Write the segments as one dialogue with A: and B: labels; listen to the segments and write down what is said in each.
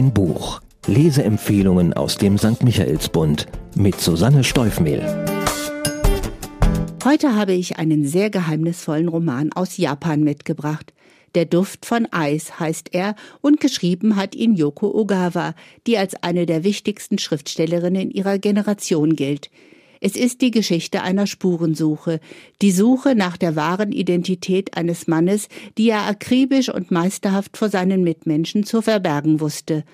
A: Ein Buch. Leseempfehlungen aus dem St. Michaelsbund mit Susanne Steufmehl.
B: Heute habe ich einen sehr geheimnisvollen Roman aus Japan mitgebracht. Der Duft von Eis heißt er und geschrieben hat ihn Yoko Ogawa, die als eine der wichtigsten Schriftstellerinnen ihrer Generation gilt. Es ist die Geschichte einer Spurensuche, die Suche nach der wahren Identität eines Mannes, die er akribisch und meisterhaft vor seinen Mitmenschen zu verbergen wusste.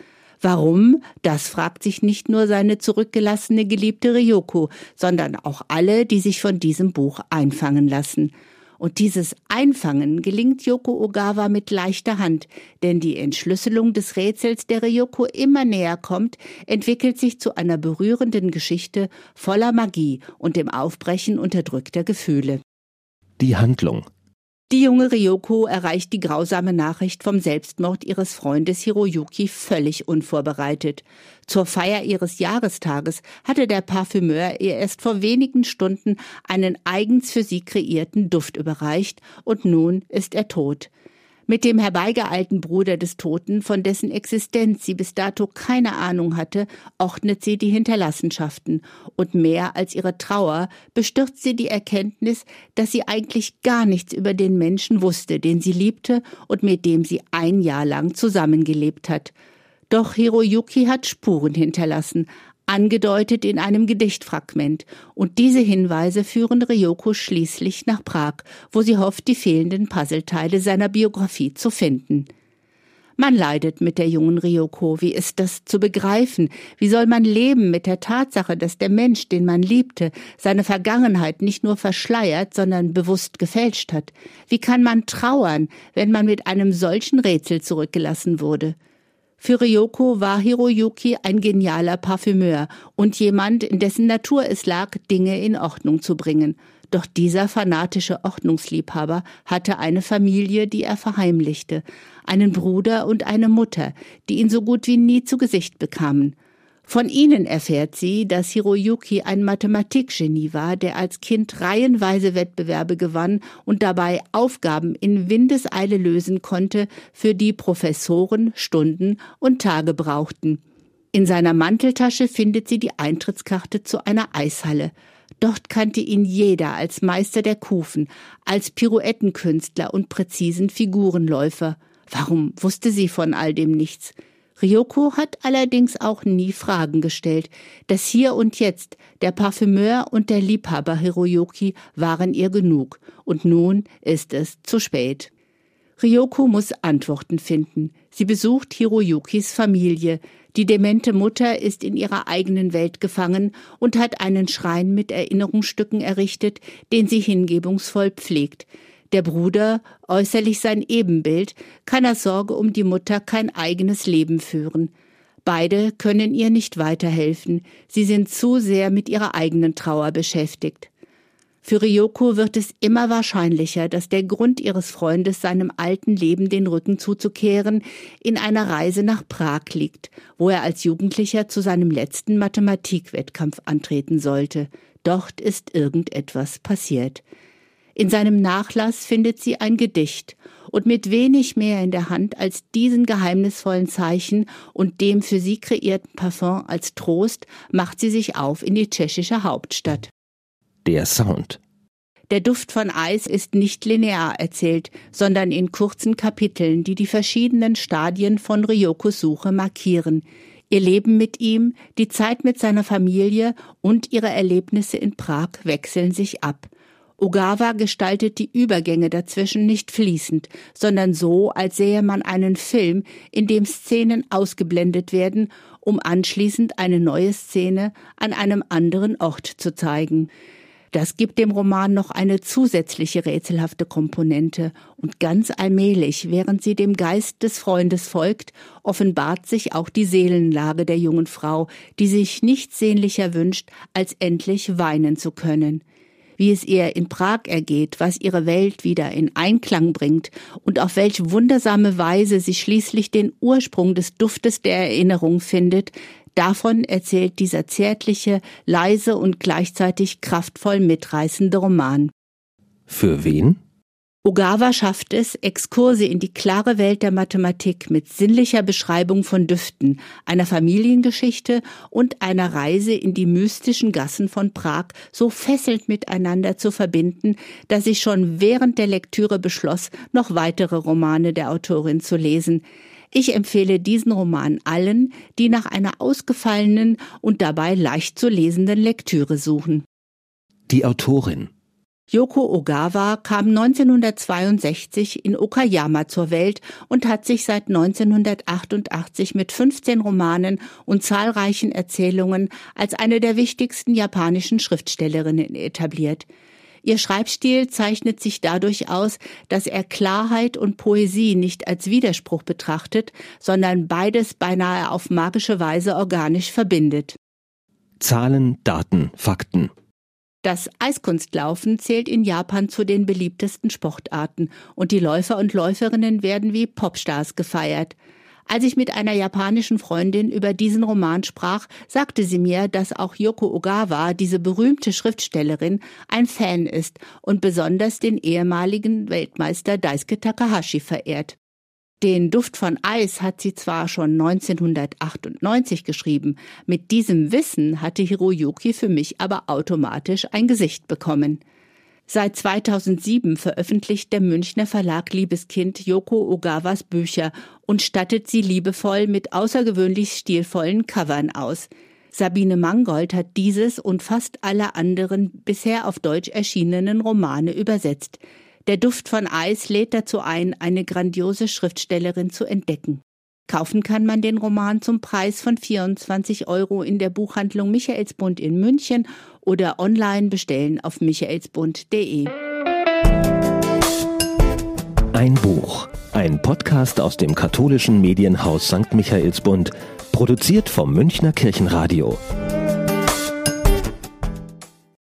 B: Warum? Das fragt sich nicht nur seine zurückgelassene geliebte Ryoko, sondern auch alle, die sich von diesem Buch einfangen lassen. Und dieses Einfangen gelingt Yoko Ogawa mit leichter Hand, denn die Entschlüsselung des Rätsels, der Ryoko immer näher kommt, entwickelt sich zu einer berührenden Geschichte voller Magie und dem Aufbrechen unterdrückter Gefühle.
A: Die Handlung
B: die junge Ryoko erreicht die grausame Nachricht vom Selbstmord ihres Freundes Hiroyuki völlig unvorbereitet. Zur Feier ihres Jahrestages hatte der Parfümeur ihr erst vor wenigen Stunden einen eigens für sie kreierten Duft überreicht und nun ist er tot. Mit dem herbeigeeilten Bruder des Toten, von dessen Existenz sie bis dato keine Ahnung hatte, ordnet sie die Hinterlassenschaften und mehr als ihre Trauer bestürzt sie die Erkenntnis, dass sie eigentlich gar nichts über den Menschen wusste, den sie liebte und mit dem sie ein Jahr lang zusammengelebt hat. Doch Hiroyuki hat Spuren hinterlassen, angedeutet in einem Gedichtfragment, und diese Hinweise führen Ryoko schließlich nach Prag, wo sie hofft, die fehlenden Puzzleteile seiner Biografie zu finden. Man leidet mit der jungen Ryoko. Wie ist das zu begreifen? Wie soll man leben mit der Tatsache, dass der Mensch, den man liebte, seine Vergangenheit nicht nur verschleiert, sondern bewusst gefälscht hat? Wie kann man trauern, wenn man mit einem solchen Rätsel zurückgelassen wurde? Für Ryoko war Hiroyuki ein genialer Parfümeur und jemand, in dessen Natur es lag, Dinge in Ordnung zu bringen. Doch dieser fanatische Ordnungsliebhaber hatte eine Familie, die er verheimlichte, einen Bruder und eine Mutter, die ihn so gut wie nie zu Gesicht bekamen. Von ihnen erfährt sie, dass Hiroyuki ein Mathematikgenie war, der als Kind reihenweise Wettbewerbe gewann und dabei Aufgaben in Windeseile lösen konnte, für die Professoren Stunden und Tage brauchten. In seiner Manteltasche findet sie die Eintrittskarte zu einer Eishalle. Dort kannte ihn jeder als Meister der Kufen, als Pirouettenkünstler und präzisen Figurenläufer. Warum wusste sie von all dem nichts? Ryoko hat allerdings auch nie Fragen gestellt. Das Hier und Jetzt, der Parfümeur und der Liebhaber Hiroyuki waren ihr genug. Und nun ist es zu spät. Ryoko muss Antworten finden. Sie besucht Hiroyukis Familie. Die demente Mutter ist in ihrer eigenen Welt gefangen und hat einen Schrein mit Erinnerungsstücken errichtet, den sie hingebungsvoll pflegt. Der Bruder, äußerlich sein Ebenbild, kann aus Sorge um die Mutter kein eigenes Leben führen. Beide können ihr nicht weiterhelfen, sie sind zu sehr mit ihrer eigenen Trauer beschäftigt. Für Ryoko wird es immer wahrscheinlicher, dass der Grund ihres Freundes, seinem alten Leben den Rücken zuzukehren, in einer Reise nach Prag liegt, wo er als Jugendlicher zu seinem letzten Mathematikwettkampf antreten sollte. Dort ist irgendetwas passiert. In seinem Nachlass findet sie ein Gedicht und mit wenig mehr in der Hand als diesen geheimnisvollen Zeichen und dem für sie kreierten Parfum als Trost macht sie sich auf in die tschechische Hauptstadt.
A: Der Sound.
B: Der Duft von Eis ist nicht linear erzählt, sondern in kurzen Kapiteln, die die verschiedenen Stadien von Ryokos Suche markieren. Ihr Leben mit ihm, die Zeit mit seiner Familie und ihre Erlebnisse in Prag wechseln sich ab. Ogawa gestaltet die Übergänge dazwischen nicht fließend, sondern so, als sähe man einen Film, in dem Szenen ausgeblendet werden, um anschließend eine neue Szene an einem anderen Ort zu zeigen. Das gibt dem Roman noch eine zusätzliche rätselhafte Komponente, und ganz allmählich, während sie dem Geist des Freundes folgt, offenbart sich auch die Seelenlage der jungen Frau, die sich nichts sehnlicher wünscht, als endlich weinen zu können wie es ihr in Prag ergeht, was ihre Welt wieder in Einklang bringt und auf welche wundersame Weise sie schließlich den Ursprung des Duftes der Erinnerung findet, davon erzählt dieser zärtliche, leise und gleichzeitig kraftvoll mitreißende Roman.
A: Für wen?
B: Ogawa schafft es, Exkurse in die klare Welt der Mathematik mit sinnlicher Beschreibung von Düften, einer Familiengeschichte und einer Reise in die mystischen Gassen von Prag so fesselnd miteinander zu verbinden, dass ich schon während der Lektüre beschloss, noch weitere Romane der Autorin zu lesen. Ich empfehle diesen Roman allen, die nach einer ausgefallenen und dabei leicht zu lesenden Lektüre suchen.
A: Die Autorin
B: Yoko Ogawa kam 1962 in Okayama zur Welt und hat sich seit 1988 mit 15 Romanen und zahlreichen Erzählungen als eine der wichtigsten japanischen Schriftstellerinnen etabliert. Ihr Schreibstil zeichnet sich dadurch aus, dass er Klarheit und Poesie nicht als Widerspruch betrachtet, sondern beides beinahe auf magische Weise organisch verbindet.
A: Zahlen, Daten, Fakten.
B: Das Eiskunstlaufen zählt in Japan zu den beliebtesten Sportarten und die Läufer und Läuferinnen werden wie Popstars gefeiert. Als ich mit einer japanischen Freundin über diesen Roman sprach, sagte sie mir, dass auch Yoko Ogawa, diese berühmte Schriftstellerin, ein Fan ist und besonders den ehemaligen Weltmeister Daisuke Takahashi verehrt. Den Duft von Eis hat sie zwar schon 1998 geschrieben, mit diesem Wissen hatte Hiroyuki für mich aber automatisch ein Gesicht bekommen. Seit 2007 veröffentlicht der Münchner Verlag Liebeskind Yoko Ogawas Bücher und stattet sie liebevoll mit außergewöhnlich stilvollen Covern aus. Sabine Mangold hat dieses und fast alle anderen bisher auf Deutsch erschienenen Romane übersetzt. Der Duft von Eis lädt dazu ein, eine grandiose Schriftstellerin zu entdecken. Kaufen kann man den Roman zum Preis von 24 Euro in der Buchhandlung Michaelsbund in München oder online bestellen auf michaelsbund.de.
A: Ein Buch, ein Podcast aus dem katholischen Medienhaus St. Michaelsbund, produziert vom Münchner Kirchenradio.